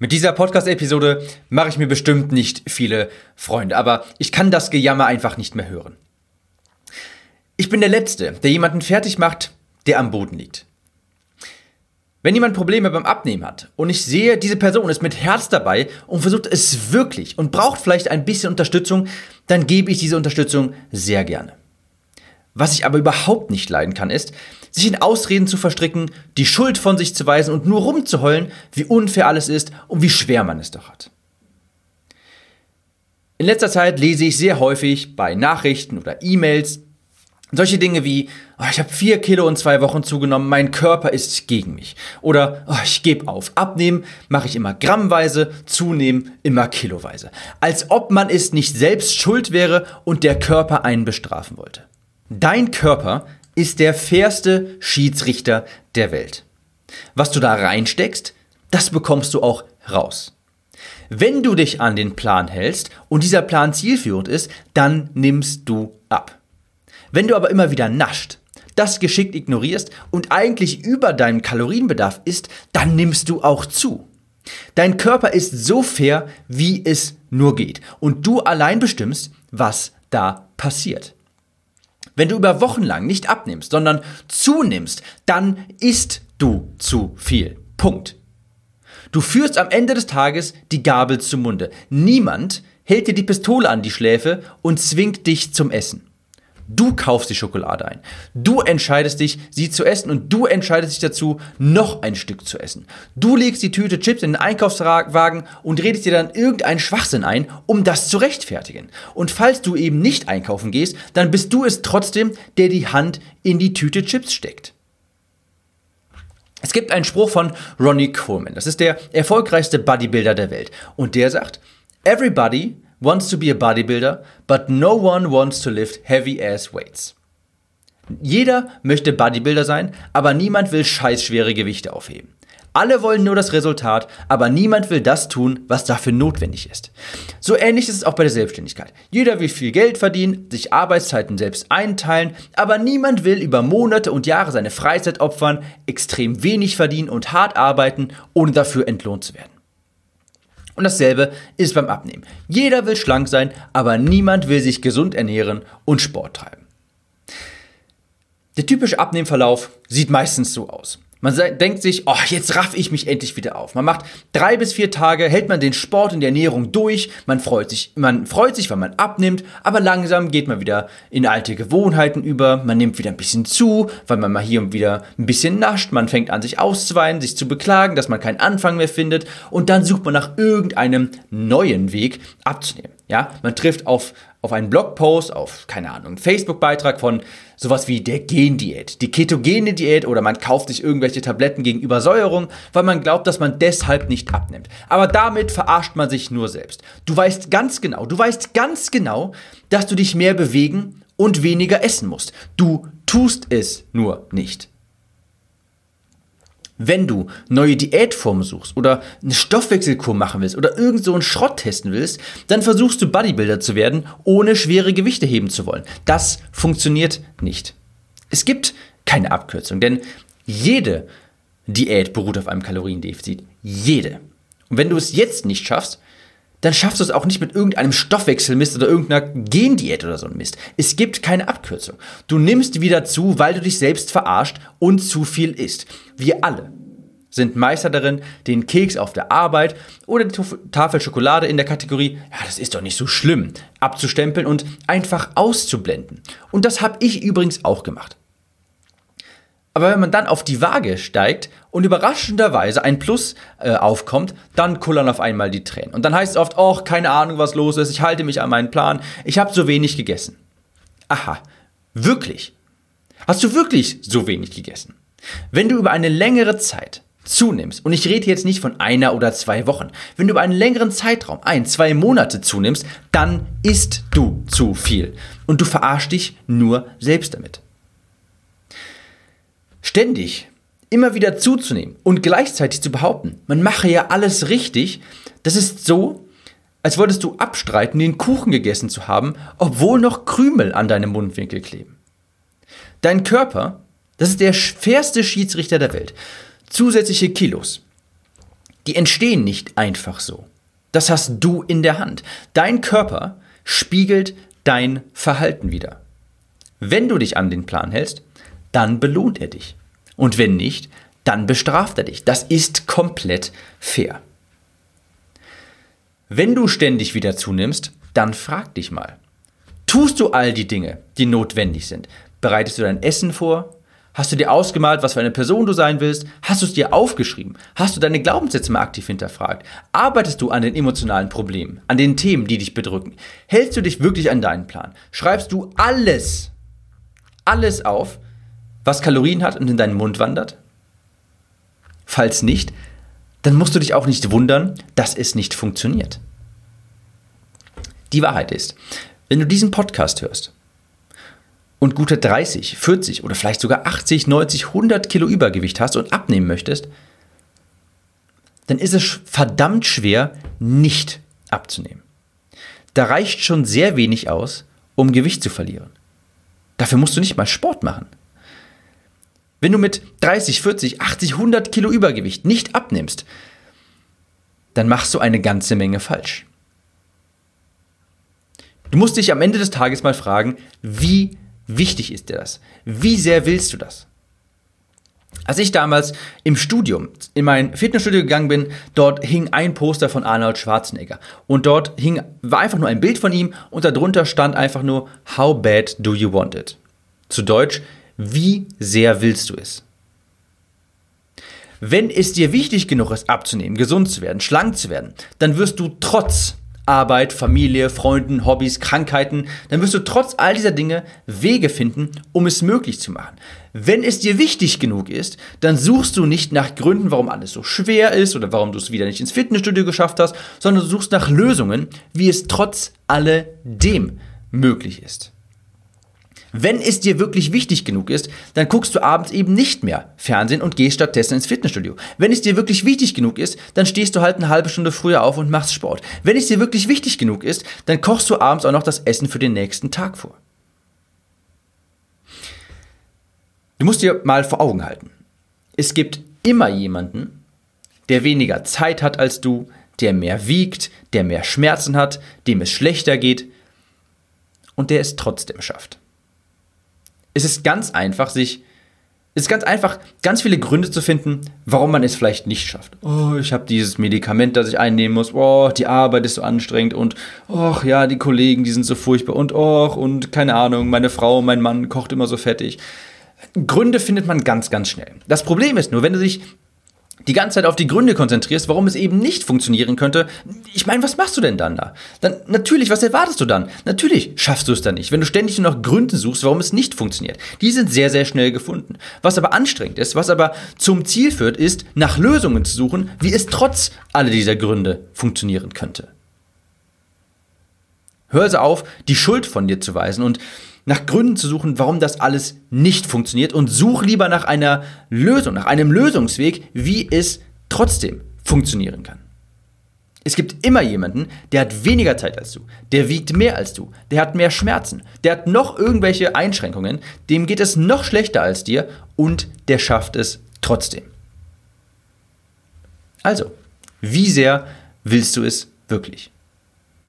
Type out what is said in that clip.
Mit dieser Podcast-Episode mache ich mir bestimmt nicht viele Freunde, aber ich kann das Gejammer einfach nicht mehr hören. Ich bin der Letzte, der jemanden fertig macht, der am Boden liegt. Wenn jemand Probleme beim Abnehmen hat und ich sehe, diese Person ist mit Herz dabei und versucht es wirklich und braucht vielleicht ein bisschen Unterstützung, dann gebe ich diese Unterstützung sehr gerne. Was ich aber überhaupt nicht leiden kann, ist, sich in Ausreden zu verstricken, die Schuld von sich zu weisen und nur rumzuheulen, wie unfair alles ist und wie schwer man es doch hat. In letzter Zeit lese ich sehr häufig bei Nachrichten oder E-Mails solche Dinge wie, oh, ich habe vier Kilo in zwei Wochen zugenommen, mein Körper ist gegen mich. Oder oh, ich gebe auf. Abnehmen mache ich immer grammweise, zunehmen immer kiloweise. Als ob man es nicht selbst schuld wäre und der Körper einen bestrafen wollte. Dein Körper ist der fairste Schiedsrichter der Welt. Was du da reinsteckst, das bekommst du auch raus. Wenn du dich an den Plan hältst und dieser Plan zielführend ist, dann nimmst du ab. Wenn du aber immer wieder nascht, das geschickt ignorierst und eigentlich über deinen Kalorienbedarf isst, dann nimmst du auch zu. Dein Körper ist so fair, wie es nur geht. Und du allein bestimmst, was da passiert. Wenn du über Wochen lang nicht abnimmst, sondern zunimmst, dann isst du zu viel. Punkt. Du führst am Ende des Tages die Gabel zum Munde. Niemand hält dir die Pistole an die Schläfe und zwingt dich zum Essen. Du kaufst die Schokolade ein. Du entscheidest dich, sie zu essen und du entscheidest dich dazu, noch ein Stück zu essen. Du legst die Tüte Chips in den Einkaufswagen und redest dir dann irgendeinen Schwachsinn ein, um das zu rechtfertigen. Und falls du eben nicht einkaufen gehst, dann bist du es trotzdem, der die Hand in die Tüte Chips steckt. Es gibt einen Spruch von Ronnie Coleman. Das ist der erfolgreichste Bodybuilder der Welt. Und der sagt, Everybody wants to be a bodybuilder, but no one wants to lift heavy ass weights. Jeder möchte Bodybuilder sein, aber niemand will scheißschwere Gewichte aufheben. Alle wollen nur das Resultat, aber niemand will das tun, was dafür notwendig ist. So ähnlich ist es auch bei der Selbstständigkeit. Jeder will viel Geld verdienen, sich Arbeitszeiten selbst einteilen, aber niemand will über Monate und Jahre seine Freizeit opfern, extrem wenig verdienen und hart arbeiten, ohne dafür entlohnt zu werden. Und dasselbe ist beim Abnehmen. Jeder will schlank sein, aber niemand will sich gesund ernähren und Sport treiben. Der typische Abnehmverlauf sieht meistens so aus. Man denkt sich, oh, jetzt raff ich mich endlich wieder auf. Man macht drei bis vier Tage, hält man den Sport und die Ernährung durch. Man freut sich, man freut sich, weil man abnimmt, aber langsam geht man wieder in alte Gewohnheiten über. Man nimmt wieder ein bisschen zu, weil man mal hier und wieder ein bisschen nascht. Man fängt an, sich auszuweinen, sich zu beklagen, dass man keinen Anfang mehr findet. Und dann sucht man nach irgendeinem neuen Weg abzunehmen. Ja, man trifft auf, auf einen Blogpost, auf, keine Ahnung, einen Facebook-Beitrag von sowas wie der Gendiät, die ketogene Diät oder man kauft sich irgendwelche Tabletten gegen Übersäuerung, weil man glaubt, dass man deshalb nicht abnimmt. Aber damit verarscht man sich nur selbst. Du weißt ganz genau, du weißt ganz genau, dass du dich mehr bewegen und weniger essen musst. Du tust es nur nicht. Wenn du neue Diätformen suchst oder eine Stoffwechselkur machen willst oder irgend so einen Schrott testen willst, dann versuchst du Bodybuilder zu werden, ohne schwere Gewichte heben zu wollen. Das funktioniert nicht. Es gibt keine Abkürzung, denn jede Diät beruht auf einem Kaloriendefizit. Jede. Und wenn du es jetzt nicht schaffst, dann schaffst du es auch nicht mit irgendeinem Stoffwechselmist oder irgendeiner Gendiät oder so ein Mist. Es gibt keine Abkürzung. Du nimmst wieder zu, weil du dich selbst verarscht und zu viel isst. Wir alle sind Meister darin, den Keks auf der Arbeit oder die Tafel Schokolade in der Kategorie, ja, das ist doch nicht so schlimm, abzustempeln und einfach auszublenden. Und das habe ich übrigens auch gemacht. Aber wenn man dann auf die Waage steigt und überraschenderweise ein Plus äh, aufkommt, dann kullern auf einmal die Tränen. Und dann heißt es oft, oh, keine Ahnung, was los ist, ich halte mich an meinen Plan, ich habe so wenig gegessen. Aha, wirklich? Hast du wirklich so wenig gegessen? Wenn du über eine längere Zeit zunimmst, und ich rede jetzt nicht von einer oder zwei Wochen, wenn du über einen längeren Zeitraum, ein, zwei Monate zunimmst, dann isst du zu viel. Und du verarschst dich nur selbst damit ständig immer wieder zuzunehmen und gleichzeitig zu behaupten, man mache ja alles richtig, das ist so, als wolltest du abstreiten, den Kuchen gegessen zu haben, obwohl noch Krümel an deinem Mundwinkel kleben. Dein Körper, das ist der fairste Schiedsrichter der Welt. Zusätzliche Kilos, die entstehen nicht einfach so. Das hast du in der Hand. Dein Körper spiegelt dein Verhalten wieder. Wenn du dich an den Plan hältst, dann belohnt er dich. Und wenn nicht, dann bestraft er dich. Das ist komplett fair. Wenn du ständig wieder zunimmst, dann frag dich mal. Tust du all die Dinge, die notwendig sind? Bereitest du dein Essen vor? Hast du dir ausgemalt, was für eine Person du sein willst? Hast du es dir aufgeschrieben? Hast du deine Glaubenssätze mal aktiv hinterfragt? Arbeitest du an den emotionalen Problemen, an den Themen, die dich bedrücken? Hältst du dich wirklich an deinen Plan? Schreibst du alles, alles auf, was Kalorien hat und in deinen Mund wandert? Falls nicht, dann musst du dich auch nicht wundern, dass es nicht funktioniert. Die Wahrheit ist, wenn du diesen Podcast hörst und gute 30, 40 oder vielleicht sogar 80, 90, 100 Kilo Übergewicht hast und abnehmen möchtest, dann ist es verdammt schwer, nicht abzunehmen. Da reicht schon sehr wenig aus, um Gewicht zu verlieren. Dafür musst du nicht mal Sport machen. Wenn du mit 30, 40, 80, 100 Kilo Übergewicht nicht abnimmst, dann machst du eine ganze Menge falsch. Du musst dich am Ende des Tages mal fragen, wie wichtig ist dir das? Wie sehr willst du das? Als ich damals im Studium in mein Fitnessstudio gegangen bin, dort hing ein Poster von Arnold Schwarzenegger. Und dort hing, war einfach nur ein Bild von ihm und darunter stand einfach nur, How bad do you want it? Zu Deutsch, wie sehr willst du es? Wenn es dir wichtig genug ist, abzunehmen, gesund zu werden, schlank zu werden, dann wirst du trotz Arbeit, Familie, Freunden, Hobbys, Krankheiten, dann wirst du trotz all dieser Dinge Wege finden, um es möglich zu machen. Wenn es dir wichtig genug ist, dann suchst du nicht nach Gründen, warum alles so schwer ist oder warum du es wieder nicht ins Fitnessstudio geschafft hast, sondern du suchst nach Lösungen, wie es trotz alledem möglich ist. Wenn es dir wirklich wichtig genug ist, dann guckst du abends eben nicht mehr Fernsehen und gehst stattdessen ins Fitnessstudio. Wenn es dir wirklich wichtig genug ist, dann stehst du halt eine halbe Stunde früher auf und machst Sport. Wenn es dir wirklich wichtig genug ist, dann kochst du abends auch noch das Essen für den nächsten Tag vor. Du musst dir mal vor Augen halten. Es gibt immer jemanden, der weniger Zeit hat als du, der mehr wiegt, der mehr Schmerzen hat, dem es schlechter geht und der es trotzdem schafft. Es ist ganz einfach, sich es ist ganz einfach, ganz viele Gründe zu finden, warum man es vielleicht nicht schafft. Oh, ich habe dieses Medikament, das ich einnehmen muss. Oh, die Arbeit ist so anstrengend und oh, ja, die Kollegen, die sind so furchtbar und oh, und keine Ahnung, meine Frau, mein Mann kocht immer so fettig. Gründe findet man ganz, ganz schnell. Das Problem ist nur, wenn du dich die ganze Zeit auf die Gründe konzentrierst, warum es eben nicht funktionieren könnte, ich meine, was machst du denn dann da? Dann natürlich, was erwartest du dann? Natürlich schaffst du es dann nicht, wenn du ständig nur nach Gründen suchst, warum es nicht funktioniert. Die sind sehr, sehr schnell gefunden. Was aber anstrengend ist, was aber zum Ziel führt, ist, nach Lösungen zu suchen, wie es trotz all dieser Gründe funktionieren könnte. Hör also auf, die Schuld von dir zu weisen und nach Gründen zu suchen, warum das alles nicht funktioniert und such lieber nach einer Lösung, nach einem Lösungsweg, wie es trotzdem funktionieren kann. Es gibt immer jemanden, der hat weniger Zeit als du, der wiegt mehr als du, der hat mehr Schmerzen, der hat noch irgendwelche Einschränkungen, dem geht es noch schlechter als dir und der schafft es trotzdem. Also, wie sehr willst du es wirklich?